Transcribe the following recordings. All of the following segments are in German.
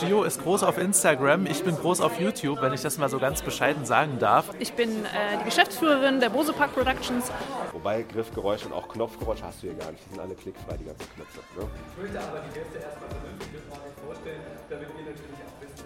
Gio ist groß auf Instagram, ich bin groß auf YouTube, wenn ich das mal so ganz bescheiden sagen darf. Ich bin äh, die Geschäftsführerin der Bose Park Productions. Wobei Griffgeräusche und auch Knopfgeräusche hast du hier gar nicht. Die sind alle klickfrei, die ganzen Knöpfe. Ne? Ich möchte aber die Gäste erstmal vernünftig vorstellen, damit ihr natürlich auch wisst,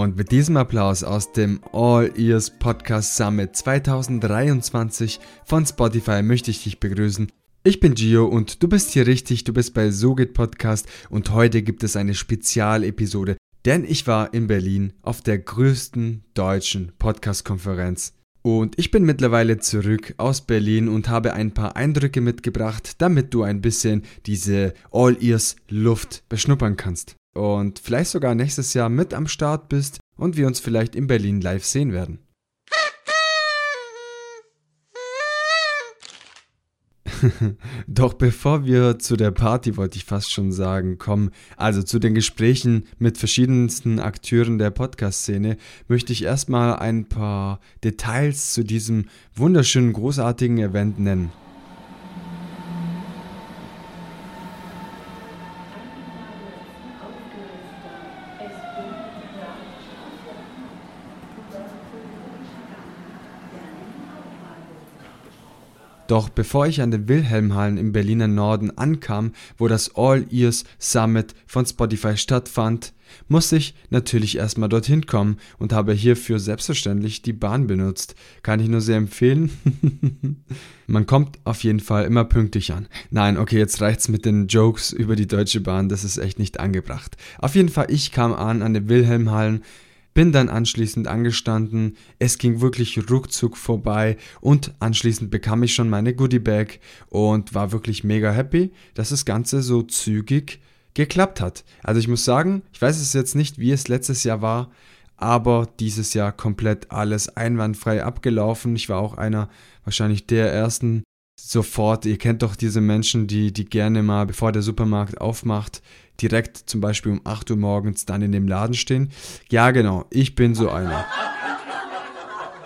Und mit diesem Applaus aus dem All Ears Podcast Summit 2023 von Spotify möchte ich dich begrüßen. Ich bin Gio und du bist hier richtig, du bist bei SoGit Podcast und heute gibt es eine Spezialepisode, denn ich war in Berlin auf der größten deutschen Podcast-Konferenz. Und ich bin mittlerweile zurück aus Berlin und habe ein paar Eindrücke mitgebracht, damit du ein bisschen diese All Ears Luft beschnuppern kannst und vielleicht sogar nächstes Jahr mit am Start bist und wir uns vielleicht in Berlin live sehen werden. Doch bevor wir zu der Party, wollte ich fast schon sagen, kommen, also zu den Gesprächen mit verschiedensten Akteuren der Podcast-Szene, möchte ich erstmal ein paar Details zu diesem wunderschönen, großartigen Event nennen. Doch bevor ich an den Wilhelmhallen im Berliner Norden ankam, wo das All Ears Summit von Spotify stattfand, musste ich natürlich erstmal dorthin kommen und habe hierfür selbstverständlich die Bahn benutzt. Kann ich nur sehr empfehlen. Man kommt auf jeden Fall immer pünktlich an. Nein, okay, jetzt reicht's mit den Jokes über die Deutsche Bahn, das ist echt nicht angebracht. Auf jeden Fall, ich kam an an den Wilhelmhallen bin dann anschließend angestanden, es ging wirklich ruckzuck vorbei und anschließend bekam ich schon meine Goodie Bag und war wirklich mega happy, dass das Ganze so zügig geklappt hat. Also ich muss sagen, ich weiß es jetzt nicht, wie es letztes Jahr war, aber dieses Jahr komplett alles einwandfrei abgelaufen. Ich war auch einer wahrscheinlich der ersten sofort, ihr kennt doch diese Menschen, die, die gerne mal, bevor der Supermarkt aufmacht, direkt zum Beispiel um 8 Uhr morgens dann in dem Laden stehen. Ja, genau, ich bin so einer.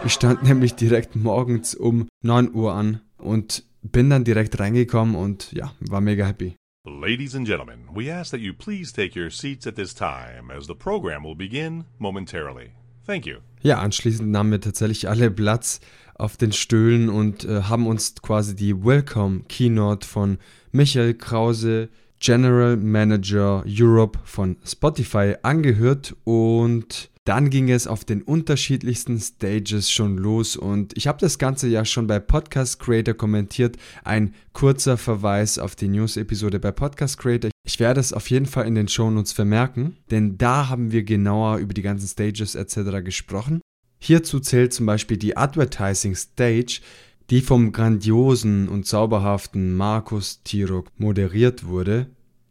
Ich stand nämlich direkt morgens um 9 Uhr an und bin dann direkt reingekommen und ja, war mega happy. Ladies and gentlemen, we ask that you please take your seats at this time as the program will begin momentarily. Thank you. Ja, anschließend nahmen wir tatsächlich alle Platz auf den Stühlen und äh, haben uns quasi die Welcome Keynote von Michael Krause, General Manager Europe von Spotify angehört und dann ging es auf den unterschiedlichsten Stages schon los und ich habe das Ganze ja schon bei Podcast Creator kommentiert. Ein kurzer Verweis auf die News-Episode bei Podcast Creator. Ich werde es auf jeden Fall in den Shownotes vermerken, denn da haben wir genauer über die ganzen Stages etc. gesprochen. Hierzu zählt zum Beispiel die Advertising Stage, die vom grandiosen und zauberhaften Markus Tirok moderiert wurde,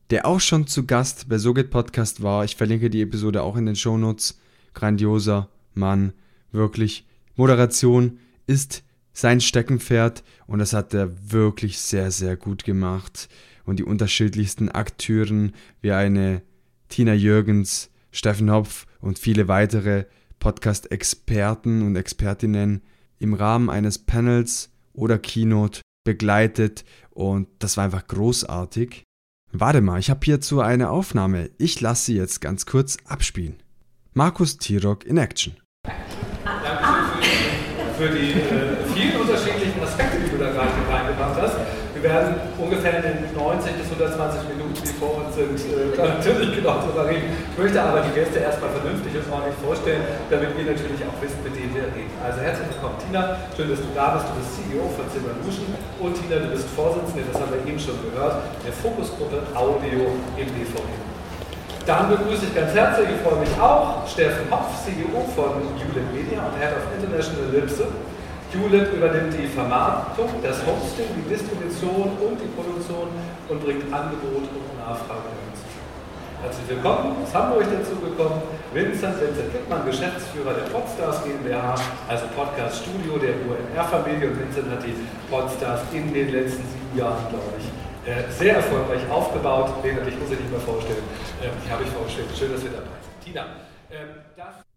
der auch schon zu Gast bei SoGit Podcast war. Ich verlinke die Episode auch in den Shownotes. Grandioser Mann, wirklich. Moderation ist sein Steckenpferd und das hat er wirklich sehr, sehr gut gemacht. Und die unterschiedlichsten Akteuren wie eine Tina Jürgens, Steffen Hopf und viele weitere Podcast-Experten und Expertinnen im Rahmen eines Panels oder Keynote begleitet und das war einfach großartig. Warte mal, ich habe hierzu eine Aufnahme. Ich lasse sie jetzt ganz kurz abspielen. Markus Tirok in Action. Die, für die äh, vielen unterschiedlichen Aspekte, die du da gerade reingebracht hast. Wir werden ungefähr in den 90 bis 120 Minuten, die vor uns sind, äh, natürlich genau darüber reden. Ich möchte aber die Gäste erstmal vernünftig und ordentlich vorstellen, damit wir natürlich auch wissen, mit denen wir reden. Also herzlich willkommen, Tina. Schön, dass du da bist. Du bist CEO von Silverlution und Tina, du bist Vorsitzende, das haben wir eben schon gehört, der Fokusgruppe Audio im BVG. Dann begrüße ich ganz herzlich, ich freue mich auch, Steffen Hopf, CEO von Hewlett Media und Head of International Lipse. Hewlett übernimmt die Vermarktung, das Hosting, die Distribution und die Produktion und bringt Angebot und Nachfrage zusammen. Herzlich willkommen aus Hamburg dazu gekommen. Vincent, Vincent Lippmann, Geschäftsführer der Podstars GmbH, also Podcast Studio der UNR-Familie. Und Vincent hat die Podstars in den letzten sieben Jahren, glaube ich, äh, sehr erfolgreich aufgebaut. Leonard, ich muss dich nicht mehr vorstellen. Ähm, ich habe mich vorgestellt. Schön, dass wir dabei sind. Tina, ähm,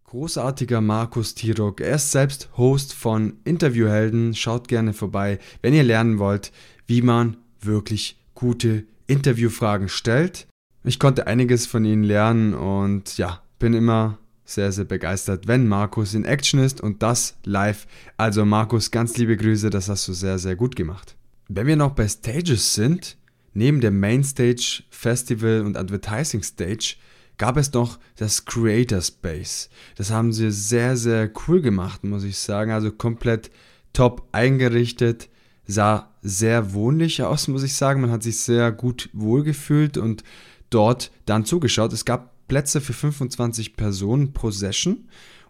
Großartiger Markus Tirok. Er ist selbst Host von Interviewhelden. Schaut gerne vorbei, wenn ihr lernen wollt, wie man wirklich gute Interviewfragen stellt. Ich konnte einiges von ihnen lernen und ja, bin immer sehr, sehr begeistert, wenn Markus in Action ist und das live. Also Markus, ganz liebe Grüße, das hast du sehr, sehr gut gemacht. Wenn wir noch bei Stages sind, neben der Mainstage, Festival und Advertising Stage, gab es noch das Creator Space. Das haben sie sehr, sehr cool gemacht, muss ich sagen. Also komplett top eingerichtet, sah sehr wohnlich aus, muss ich sagen. Man hat sich sehr gut wohlgefühlt und dort dann zugeschaut. Es gab Plätze für 25 Personen pro Session.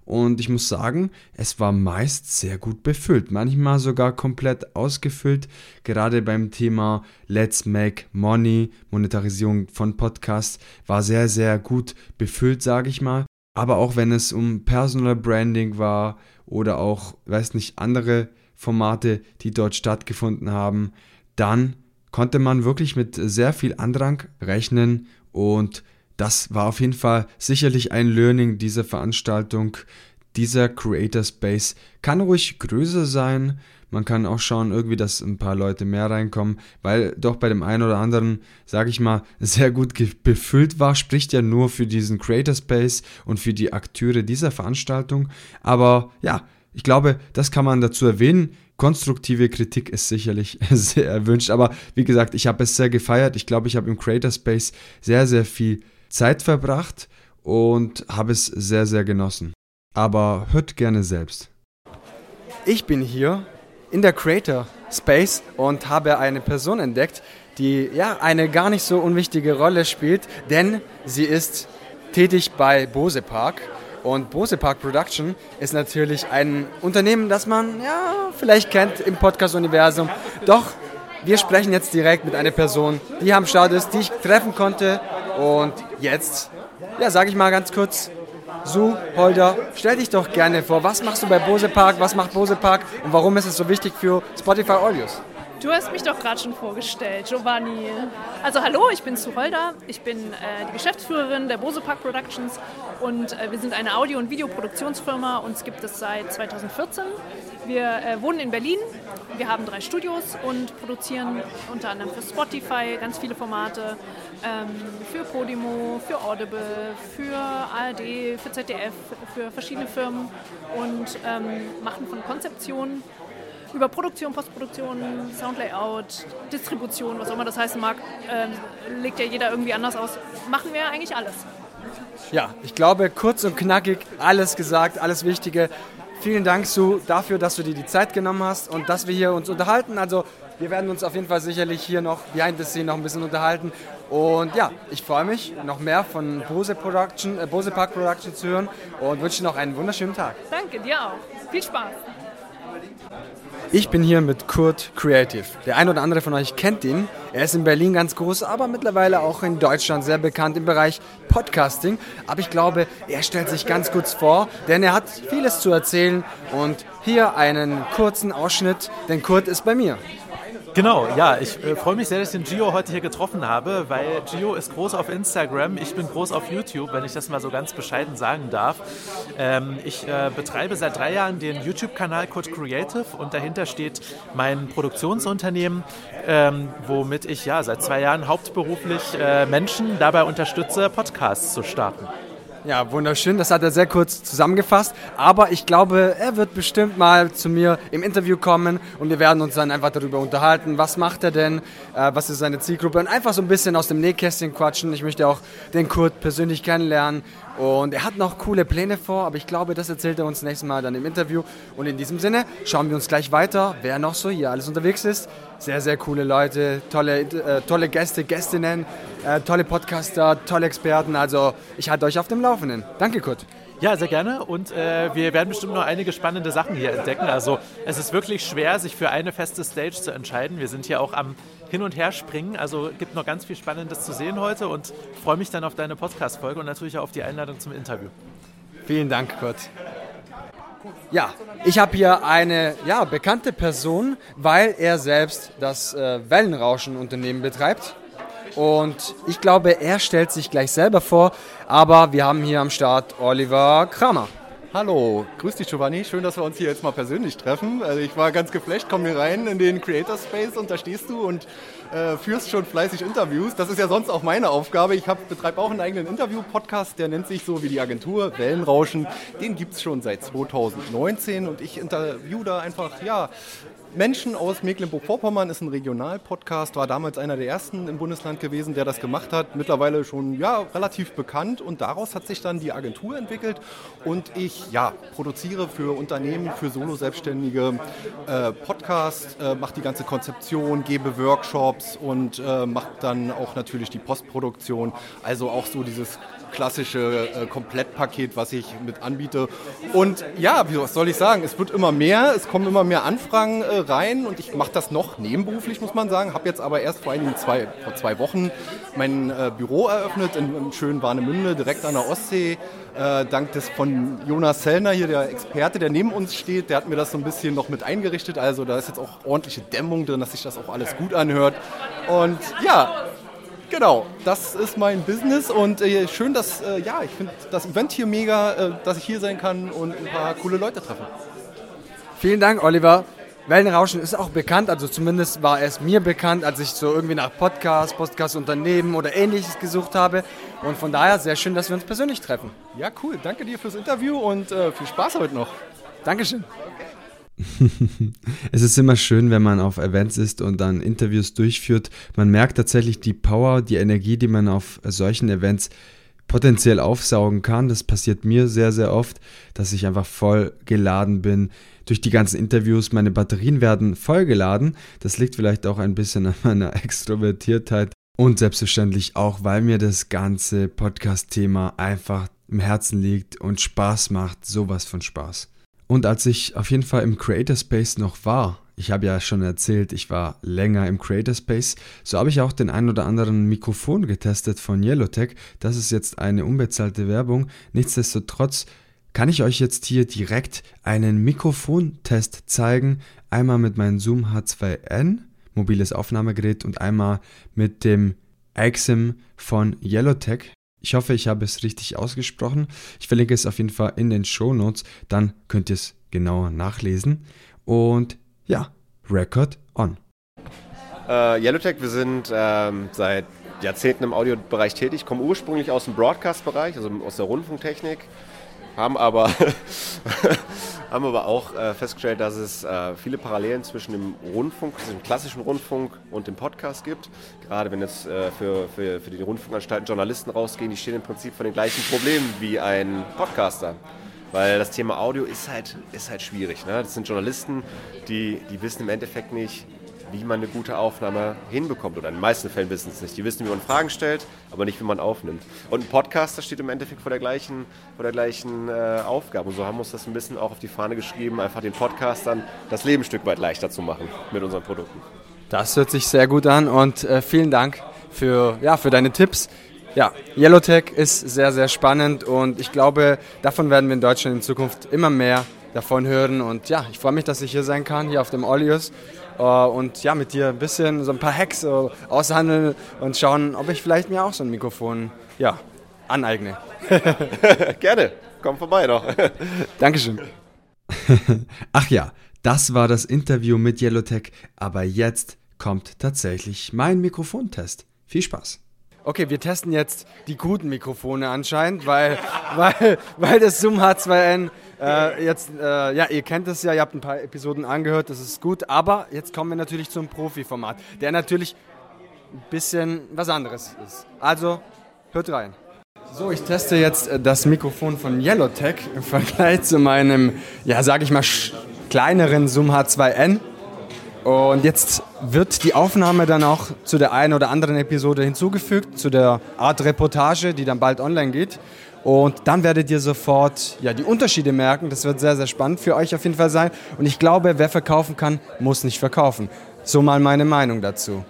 Und ich muss sagen, es war meist sehr gut befüllt, manchmal sogar komplett ausgefüllt. Gerade beim Thema Let's Make Money, Monetarisierung von Podcasts, war sehr, sehr gut befüllt, sage ich mal. Aber auch wenn es um Personal Branding war oder auch, weiß nicht, andere Formate, die dort stattgefunden haben, dann konnte man wirklich mit sehr viel Andrang rechnen und das war auf jeden Fall sicherlich ein Learning dieser Veranstaltung. Dieser Creator Space kann ruhig größer sein. Man kann auch schauen, irgendwie, dass ein paar Leute mehr reinkommen, weil doch bei dem einen oder anderen, sage ich mal, sehr gut befüllt war. Spricht ja nur für diesen Creator Space und für die Akteure dieser Veranstaltung. Aber ja, ich glaube, das kann man dazu erwähnen. Konstruktive Kritik ist sicherlich sehr erwünscht. Aber wie gesagt, ich habe es sehr gefeiert. Ich glaube, ich habe im Creator Space sehr, sehr viel Zeit verbracht und habe es sehr, sehr genossen. Aber hört gerne selbst. Ich bin hier in der Creator Space und habe eine Person entdeckt, die ja eine gar nicht so unwichtige Rolle spielt, denn sie ist tätig bei Bose Park. Und Bose Park Production ist natürlich ein Unternehmen, das man ja vielleicht kennt im Podcast-Universum. Doch wir sprechen jetzt direkt mit einer Person, die am Start ist, die ich treffen konnte und jetzt, ja, sage ich mal ganz kurz, Su, Holder, stell dich doch gerne vor. Was machst du bei Bose Park? Was macht Bose Park? Und warum ist es so wichtig für Spotify Audios? Du hast mich doch gerade schon vorgestellt, Giovanni. Also hallo, ich bin Suholda, ich bin äh, die Geschäftsführerin der Bose Park Productions und äh, wir sind eine Audio- und Videoproduktionsfirma. Uns gibt es seit 2014. Wir äh, wohnen in Berlin, wir haben drei Studios und produzieren unter anderem für Spotify ganz viele Formate, ähm, für Podimo, für Audible, für ARD, für ZDF, für verschiedene Firmen und ähm, machen von Konzeption über Produktion, Postproduktion, Soundlayout, Distribution, was auch immer das heißen mag, äh, legt ja jeder irgendwie anders aus. Machen wir eigentlich alles. Ja, ich glaube, kurz und knackig, alles gesagt, alles Wichtige. Vielen Dank, Sue, dafür, dass du dir die Zeit genommen hast und dass wir hier uns unterhalten. Also, wir werden uns auf jeden Fall sicherlich hier noch behind the scene noch ein bisschen unterhalten. Und ja, ich freue mich, noch mehr von Bose, Production, äh, Bose Park Production zu hören und wünsche noch einen wunderschönen Tag. Danke, dir auch. Viel Spaß. Ich bin hier mit Kurt Creative. Der ein oder andere von euch kennt ihn. Er ist in Berlin ganz groß, aber mittlerweile auch in Deutschland sehr bekannt im Bereich Podcasting. Aber ich glaube, er stellt sich ganz kurz vor, denn er hat vieles zu erzählen. Und hier einen kurzen Ausschnitt, denn Kurt ist bei mir. Genau, ja, ich äh, freue mich sehr, dass ich den Gio heute hier getroffen habe, weil Gio ist groß auf Instagram, ich bin groß auf YouTube, wenn ich das mal so ganz bescheiden sagen darf. Ähm, ich äh, betreibe seit drei Jahren den YouTube-Kanal Code Creative und dahinter steht mein Produktionsunternehmen, ähm, womit ich ja seit zwei Jahren hauptberuflich äh, Menschen dabei unterstütze, Podcasts zu starten. Ja, wunderschön. Das hat er sehr kurz zusammengefasst. Aber ich glaube, er wird bestimmt mal zu mir im Interview kommen und wir werden uns dann einfach darüber unterhalten. Was macht er denn? Äh, was ist seine Zielgruppe? Und einfach so ein bisschen aus dem Nähkästchen quatschen. Ich möchte auch den Kurt persönlich kennenlernen. Und er hat noch coole Pläne vor, aber ich glaube, das erzählt er uns nächstes Mal dann im Interview. Und in diesem Sinne schauen wir uns gleich weiter, wer noch so hier alles unterwegs ist. Sehr, sehr coole Leute, tolle, äh, tolle Gäste, Gästinnen, äh, tolle Podcaster, tolle Experten. Also ich halte euch auf dem Laufenden. Danke, Kurt. Ja, sehr gerne. Und äh, wir werden bestimmt noch einige spannende Sachen hier entdecken. Also es ist wirklich schwer, sich für eine feste Stage zu entscheiden. Wir sind hier auch am Hin- und Herspringen. Also gibt noch ganz viel Spannendes zu sehen heute und freue mich dann auf deine Podcast-Folge und natürlich auch auf die Einladung zum Interview. Vielen Dank, Kurt. Ja, ich habe hier eine ja, bekannte Person, weil er selbst das äh, Wellenrauschen-Unternehmen betreibt. Und ich glaube, er stellt sich gleich selber vor, aber wir haben hier am Start Oliver Kramer. Hallo, grüß dich Giovanni, schön, dass wir uns hier jetzt mal persönlich treffen. Also ich war ganz geflasht, komm hier rein in den Creator Space und da stehst du und äh, führst schon fleißig Interviews. Das ist ja sonst auch meine Aufgabe. Ich betreibe auch einen eigenen Interview-Podcast, der nennt sich so wie die Agentur Wellenrauschen. Den gibt es schon seit 2019 und ich interview da einfach, ja, Menschen aus Mecklenburg-Vorpommern ist ein Regionalpodcast, war damals einer der ersten im Bundesland gewesen, der das gemacht hat. Mittlerweile schon ja, relativ bekannt und daraus hat sich dann die Agentur entwickelt und ich ja, produziere für Unternehmen, für Solo-Selbstständige äh, Podcasts, äh, mache die ganze Konzeption, gebe Workshops und äh, mache dann auch natürlich die Postproduktion. Also auch so dieses klassische äh, Komplettpaket, was ich mit anbiete. Und ja, wie was soll ich sagen? Es wird immer mehr, es kommen immer mehr Anfragen äh, rein und ich mache das noch nebenberuflich, muss man sagen. Habe jetzt aber erst vor einigen zwei, vor zwei Wochen mein äh, Büro eröffnet in, in schönen Warnemünde, direkt an der Ostsee. Äh, dank des von Jonas Sellner hier, der Experte, der neben uns steht, der hat mir das so ein bisschen noch mit eingerichtet. Also da ist jetzt auch ordentliche Dämmung drin, dass sich das auch alles gut anhört. Und ja, Genau, das ist mein Business und äh, schön, dass, äh, ja, ich finde das Event hier mega, äh, dass ich hier sein kann und ein paar coole Leute treffen. Vielen Dank, Oliver. Wellenrauschen ist auch bekannt, also zumindest war es mir bekannt, als ich so irgendwie nach Podcast, Podcast-Unternehmen oder ähnliches gesucht habe. Und von daher sehr schön, dass wir uns persönlich treffen. Ja, cool. Danke dir fürs Interview und äh, viel Spaß heute noch. Dankeschön. es ist immer schön, wenn man auf Events ist und dann Interviews durchführt. Man merkt tatsächlich die Power, die Energie, die man auf solchen Events potenziell aufsaugen kann. Das passiert mir sehr, sehr oft, dass ich einfach voll geladen bin durch die ganzen Interviews. Meine Batterien werden voll geladen. Das liegt vielleicht auch ein bisschen an meiner Extrovertiertheit und selbstverständlich auch, weil mir das ganze Podcast-Thema einfach im Herzen liegt und Spaß macht. Sowas von Spaß. Und als ich auf jeden Fall im Creator Space noch war, ich habe ja schon erzählt, ich war länger im Creator Space, so habe ich auch den ein oder anderen Mikrofon getestet von Yellowtech. Das ist jetzt eine unbezahlte Werbung. Nichtsdestotrotz kann ich euch jetzt hier direkt einen Mikrofontest zeigen. Einmal mit meinem Zoom H2N, mobiles Aufnahmegerät, und einmal mit dem Axim von Yellowtech. Ich hoffe, ich habe es richtig ausgesprochen. Ich verlinke es auf jeden Fall in den Show Notes, dann könnt ihr es genauer nachlesen. Und ja, Record on. Äh, Yellowtech, wir sind ähm, seit Jahrzehnten im Audiobereich tätig, kommen ursprünglich aus dem Broadcast-Bereich, also aus der Rundfunktechnik, haben aber haben aber auch äh, festgestellt, dass es äh, viele Parallelen zwischen dem Rundfunk, dem klassischen Rundfunk und dem Podcast gibt. Gerade wenn jetzt äh, für, für, für die Rundfunkanstalten Journalisten rausgehen, die stehen im Prinzip vor den gleichen Problemen wie ein Podcaster. Weil das Thema Audio ist halt, ist halt schwierig. Ne? Das sind Journalisten, die, die wissen im Endeffekt nicht, wie man eine gute Aufnahme hinbekommt. Oder in den meisten Fällen wissen es nicht. Die wissen, wie man Fragen stellt, aber nicht, wie man aufnimmt. Und ein Podcaster steht im Endeffekt vor der gleichen, vor der gleichen äh, Aufgabe. Und so haben wir uns das ein bisschen auch auf die Fahne geschrieben, einfach den Podcastern das Leben ein Stück weit leichter zu machen mit unseren Produkten. Das hört sich sehr gut an und äh, vielen Dank für, ja, für deine Tipps. Ja, Yellowtech ist sehr, sehr spannend und ich glaube, davon werden wir in Deutschland in Zukunft immer mehr davon hören. Und ja, ich freue mich, dass ich hier sein kann, hier auf dem Olius äh, und ja, mit dir ein bisschen so ein paar Hacks so aushandeln und schauen, ob ich vielleicht mir auch so ein Mikrofon ja, aneigne. Gerne, komm vorbei doch. Dankeschön. Ach ja, das war das Interview mit Yellowtech, aber jetzt kommt tatsächlich mein Mikrofontest. Viel Spaß. Okay, wir testen jetzt die guten Mikrofone anscheinend, weil, weil, weil das Zoom H2N äh, jetzt, äh, ja, ihr kennt es ja, ihr habt ein paar Episoden angehört, das ist gut, aber jetzt kommen wir natürlich zum Profi-Format, der natürlich ein bisschen was anderes ist. Also, hört rein. So, ich teste jetzt äh, das Mikrofon von Yellowtech im Vergleich zu meinem, ja, sag ich mal, kleineren Zoom H2N. Und jetzt wird die Aufnahme dann auch zu der einen oder anderen Episode hinzugefügt, zu der Art Reportage, die dann bald online geht. Und dann werdet ihr sofort ja, die Unterschiede merken. Das wird sehr, sehr spannend für euch auf jeden Fall sein. Und ich glaube, wer verkaufen kann, muss nicht verkaufen. So mal meine Meinung dazu.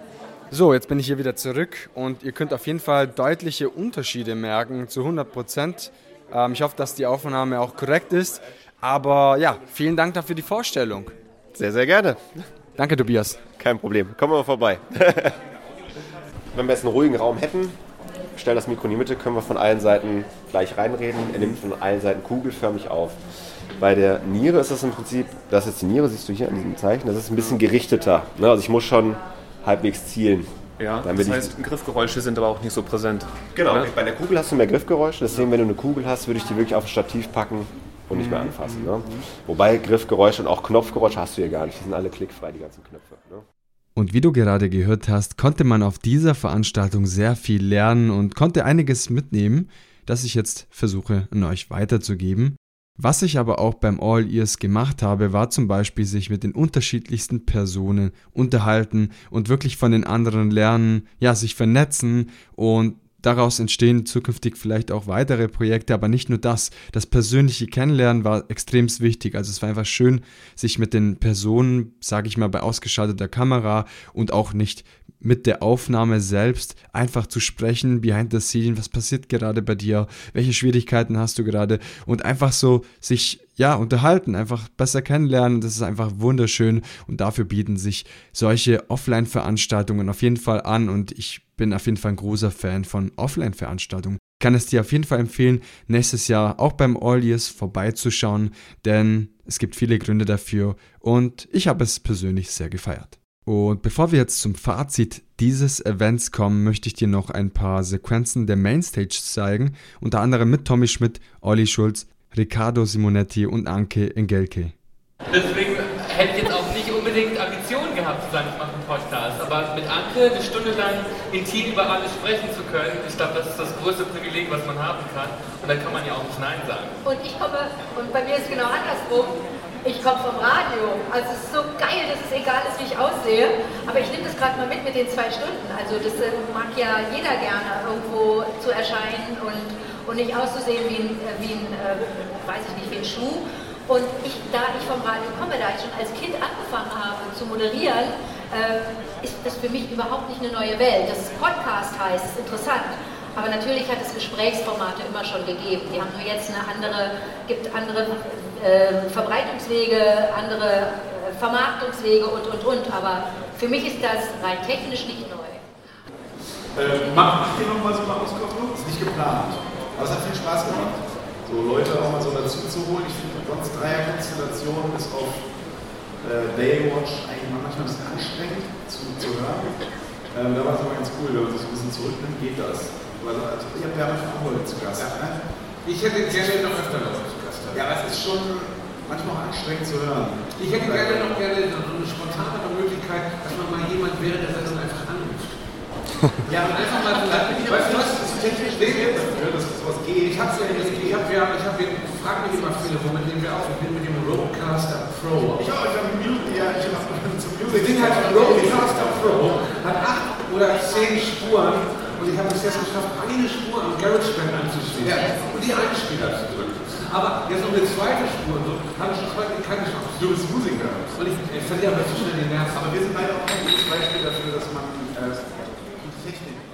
So, jetzt bin ich hier wieder zurück und ihr könnt auf jeden Fall deutliche Unterschiede merken zu 100 Prozent. Ähm, ich hoffe, dass die Aufnahme auch korrekt ist. Aber ja, vielen Dank dafür die Vorstellung. Sehr, sehr gerne. Danke, Tobias. Kein Problem. Kommen wir mal vorbei. Wenn wir jetzt einen ruhigen Raum hätten, stelle das Mikro in die Mitte, können wir von allen Seiten gleich reinreden. Er nimmt von allen Seiten kugelförmig auf. Bei der Niere ist das im Prinzip, das ist jetzt die Niere, siehst du hier an diesem Zeichen, das ist ein bisschen gerichteter. Ne? Also ich muss schon halbwegs zielen. Ja, das heißt, Griffgeräusche sind aber auch nicht so präsent. Genau, ne? bei der Kugel hast du mehr Griffgeräusche, deswegen, wenn du eine Kugel hast, würde ich die wirklich auf ein Stativ packen und nicht mehr mhm. anfassen. Ne? Wobei Griffgeräusche und auch Knopfgeräusche hast du hier gar nicht, die sind alle klickfrei, die ganzen Knöpfe. Ne? Und wie du gerade gehört hast, konnte man auf dieser Veranstaltung sehr viel lernen und konnte einiges mitnehmen, das ich jetzt versuche an euch weiterzugeben. Was ich aber auch beim All Ears gemacht habe, war zum Beispiel sich mit den unterschiedlichsten Personen unterhalten und wirklich von den anderen lernen, ja, sich vernetzen und daraus entstehen zukünftig vielleicht auch weitere Projekte, aber nicht nur das. Das persönliche Kennenlernen war extrem wichtig. Also es war einfach schön, sich mit den Personen, sage ich mal, bei ausgeschalteter Kamera und auch nicht mit der Aufnahme selbst einfach zu sprechen, behind the scene, was passiert gerade bei dir, welche Schwierigkeiten hast du gerade und einfach so sich ja unterhalten, einfach besser kennenlernen. Das ist einfach wunderschön und dafür bieten sich solche Offline-Veranstaltungen auf jeden Fall an und ich bin auf jeden Fall ein großer Fan von Offline-Veranstaltungen. Kann es dir auf jeden Fall empfehlen, nächstes Jahr auch beim All Years vorbeizuschauen, denn es gibt viele Gründe dafür und ich habe es persönlich sehr gefeiert. Und bevor wir jetzt zum Fazit dieses Events kommen, möchte ich dir noch ein paar Sequenzen der Mainstage zeigen, unter anderem mit Tommy Schmidt, Olli Schulz, Riccardo Simonetti und Anke Engelke. Deswegen hätte ich jetzt auch nicht unbedingt Ambitionen gehabt zu sagen, ich mache einen Podcast, aber mit Anke eine Stunde lang intim über alles sprechen zu können, ich glaube, das ist das größte Privileg, was man haben kann und da kann man ja auch nicht Nein sagen. Und ich komme, und bei mir ist es genau andersrum, ich komme vom Radio. Also es ist so geil, dass es egal ist, wie ich aussehe. Aber ich nehme das gerade mal mit mit den zwei Stunden. Also das äh, mag ja jeder gerne, irgendwo zu erscheinen und, und nicht auszusehen wie ein, äh, wie ein äh, weiß ich nicht, wie ein Schuh. Und ich, da ich vom Radio komme, da ich schon als Kind angefangen habe zu moderieren, äh, ist das für mich überhaupt nicht eine neue Welt. Dass es Podcast heißt, ist interessant. Aber natürlich hat es Gesprächsformate immer schon gegeben. Die haben nur jetzt eine andere, gibt andere äh, Verbreitungswege, andere äh, Vermarktungswege und, und, und. Aber für mich ist das rein technisch nicht neu. Äh, macht ihr nochmal so eine Auskopplung? Ist nicht geplant. Aber es hat viel Spaß gemacht, so Leute auch mal so dazu zu holen. Ich finde, sonst Dreierkonstellation ist auf äh, Baywatch eigentlich manchmal ein bisschen anstrengend zu, zu hören. Ähm, da war es aber ganz cool, wenn man sich ein bisschen zurücknimmt, geht das. Also, also ich habe ja manchmal auch Leute zu Gast. Ja, ne? Ich hätte gerne noch öfter Leute zu Gast. Ja, es ist schon manchmal auch anstrengend zu hören. Ich hätte gerne noch gerne so eine spontanere Möglichkeit, dass man mal jemand während der Sendung einfach anruft. ja, und einfach mal weißt du was, das technisch dafür, dass sowas geht. Ich habe ja, ich habe ja, ich habe frage mich immer viele, womit nehmen wir auf? Ich bin mit dem Rodecaster Pro. Ich habe hab Music, ja, ich habe zum Music. Das Ding hat Rodecaster Pro, hat acht oder zehn Spuren und ich habe es jetzt geschafft, eine Spur am GarageBand anzuschließen ja. und die Einspieler zu drücken. Aber jetzt noch eine zweite Spur, so, habe ich heute keine Chance. Du bist Musiker. Und ich, ich verliere aber zu schnell den Nerv. Aber wir sind beide auch ein gutes Beispiel dafür, dass man äh, Technik.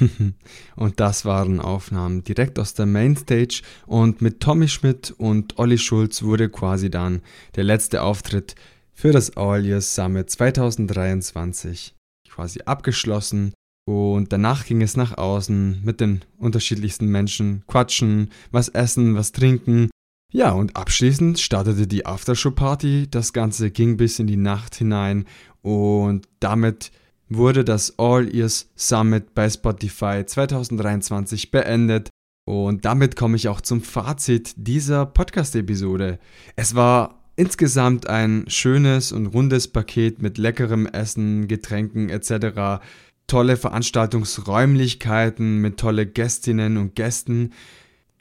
und das waren Aufnahmen direkt aus der Mainstage und mit Tommy Schmidt und Olli Schulz wurde quasi dann der letzte Auftritt für das All Years Summit 2023 quasi abgeschlossen. Und danach ging es nach außen mit den unterschiedlichsten Menschen, quatschen, was essen, was trinken. Ja, und abschließend startete die Aftershow-Party. Das Ganze ging bis in die Nacht hinein und damit wurde das All Ears Summit bei Spotify 2023 beendet. Und damit komme ich auch zum Fazit dieser Podcast-Episode. Es war Insgesamt ein schönes und rundes Paket mit leckerem Essen, Getränken etc. Tolle Veranstaltungsräumlichkeiten mit tolle Gästinnen und Gästen.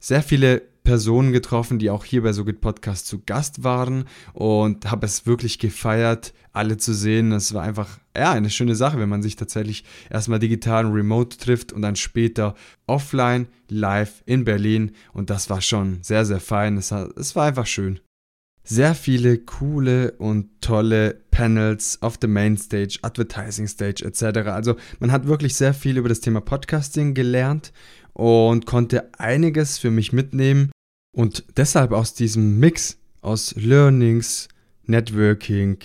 Sehr viele Personen getroffen, die auch hier bei SoGit Podcast zu Gast waren und habe es wirklich gefeiert, alle zu sehen. Es war einfach ja, eine schöne Sache, wenn man sich tatsächlich erstmal digital und remote trifft und dann später offline, live in Berlin. Und das war schon sehr, sehr fein. Es, es war einfach schön sehr viele coole und tolle Panels auf der Mainstage, Advertising Stage etc. Also man hat wirklich sehr viel über das Thema Podcasting gelernt und konnte einiges für mich mitnehmen und deshalb aus diesem Mix aus Learnings, Networking,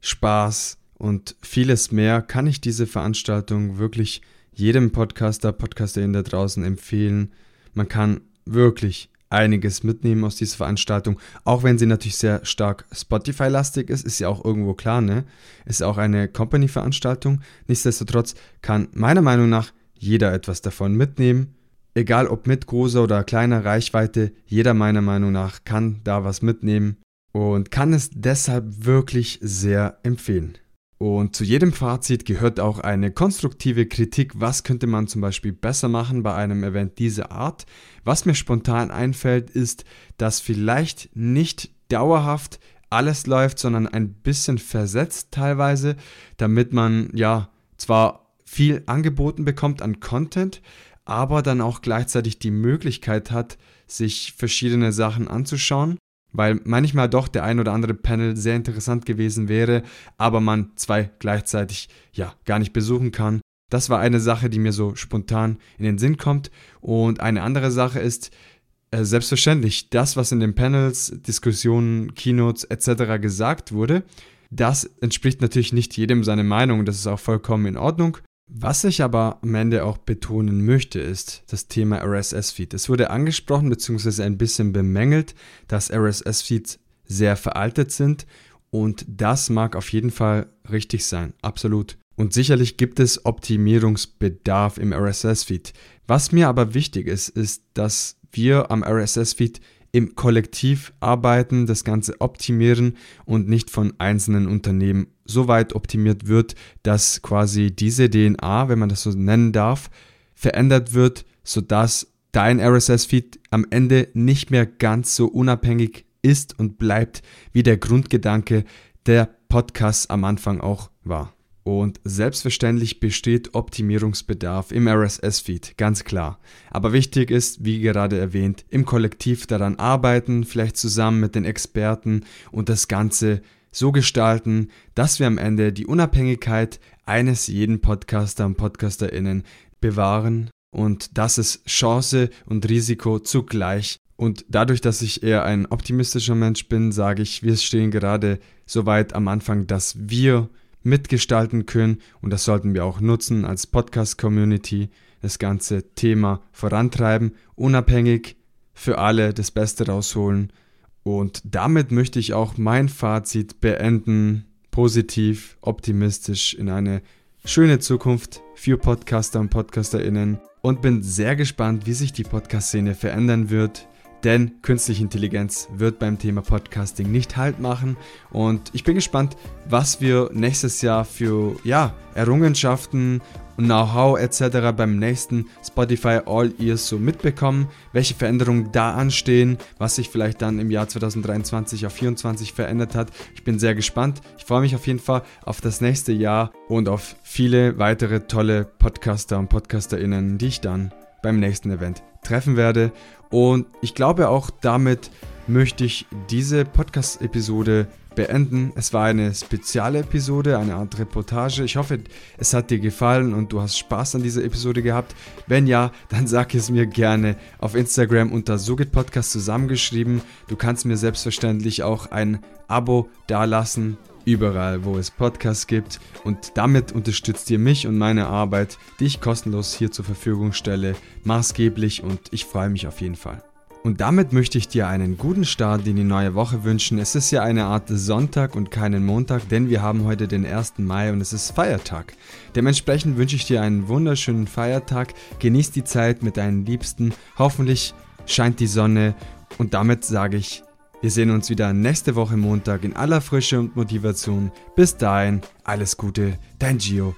Spaß und vieles mehr kann ich diese Veranstaltung wirklich jedem Podcaster, Podcasterin da draußen empfehlen. Man kann wirklich einiges mitnehmen aus dieser Veranstaltung, auch wenn sie natürlich sehr stark Spotify-lastig ist, ist ja auch irgendwo klar, ne? Ist auch eine Company-Veranstaltung. Nichtsdestotrotz kann meiner Meinung nach jeder etwas davon mitnehmen. Egal ob mit großer oder kleiner Reichweite, jeder meiner Meinung nach kann da was mitnehmen und kann es deshalb wirklich sehr empfehlen. Und zu jedem Fazit gehört auch eine konstruktive Kritik, was könnte man zum Beispiel besser machen bei einem Event dieser Art. Was mir spontan einfällt, ist, dass vielleicht nicht dauerhaft alles läuft, sondern ein bisschen versetzt teilweise, damit man ja zwar viel angeboten bekommt an Content, aber dann auch gleichzeitig die Möglichkeit hat, sich verschiedene Sachen anzuschauen weil manchmal doch der ein oder andere Panel sehr interessant gewesen wäre, aber man zwei gleichzeitig ja gar nicht besuchen kann. Das war eine Sache, die mir so spontan in den Sinn kommt. Und eine andere Sache ist, äh, selbstverständlich, das, was in den Panels, Diskussionen, Keynotes etc. gesagt wurde, das entspricht natürlich nicht jedem seine Meinung. Das ist auch vollkommen in Ordnung. Was ich aber am Ende auch betonen möchte, ist das Thema RSS-Feed. Es wurde angesprochen bzw. ein bisschen bemängelt, dass RSS-Feeds sehr veraltet sind und das mag auf jeden Fall richtig sein, absolut. Und sicherlich gibt es Optimierungsbedarf im RSS-Feed. Was mir aber wichtig ist, ist, dass wir am RSS-Feed im Kollektiv arbeiten, das Ganze optimieren und nicht von einzelnen Unternehmen so weit optimiert wird, dass quasi diese DNA, wenn man das so nennen darf, verändert wird, sodass dein RSS-Feed am Ende nicht mehr ganz so unabhängig ist und bleibt, wie der Grundgedanke der Podcasts am Anfang auch war. Und selbstverständlich besteht Optimierungsbedarf im RSS-Feed, ganz klar. Aber wichtig ist, wie gerade erwähnt, im Kollektiv daran arbeiten, vielleicht zusammen mit den Experten und das Ganze so gestalten, dass wir am Ende die Unabhängigkeit eines jeden Podcaster und Podcasterinnen bewahren. Und das ist Chance und Risiko zugleich. Und dadurch, dass ich eher ein optimistischer Mensch bin, sage ich, wir stehen gerade so weit am Anfang, dass wir mitgestalten können. Und das sollten wir auch nutzen als Podcast-Community, das ganze Thema vorantreiben, unabhängig für alle das Beste rausholen. Und damit möchte ich auch mein Fazit beenden, positiv, optimistisch in eine schöne Zukunft für Podcaster und Podcasterinnen. Und bin sehr gespannt, wie sich die Podcast-Szene verändern wird denn künstliche Intelligenz wird beim Thema Podcasting nicht halt machen und ich bin gespannt, was wir nächstes Jahr für ja, Errungenschaften und Know-how etc. beim nächsten Spotify All Ears so mitbekommen, welche Veränderungen da anstehen, was sich vielleicht dann im Jahr 2023 auf 2024 verändert hat. Ich bin sehr gespannt. Ich freue mich auf jeden Fall auf das nächste Jahr und auf viele weitere tolle Podcaster und Podcasterinnen, die ich dann beim nächsten Event treffen werde. Und ich glaube auch damit möchte ich diese Podcast-Episode beenden. Es war eine spezielle Episode, eine Art Reportage. Ich hoffe, es hat dir gefallen und du hast Spaß an dieser Episode gehabt. Wenn ja, dann sag es mir gerne auf Instagram unter Sogit Podcast zusammengeschrieben. Du kannst mir selbstverständlich auch ein Abo dalassen überall, wo es Podcasts gibt. Und damit unterstützt ihr mich und meine Arbeit, die ich kostenlos hier zur Verfügung stelle, maßgeblich und ich freue mich auf jeden Fall. Und damit möchte ich dir einen guten Start in die neue Woche wünschen. Es ist ja eine Art Sonntag und keinen Montag, denn wir haben heute den 1. Mai und es ist Feiertag. Dementsprechend wünsche ich dir einen wunderschönen Feiertag. Genieß die Zeit mit deinen Liebsten. Hoffentlich scheint die Sonne und damit sage ich wir sehen uns wieder nächste Woche Montag in aller Frische und Motivation. Bis dahin, alles Gute, dein Gio.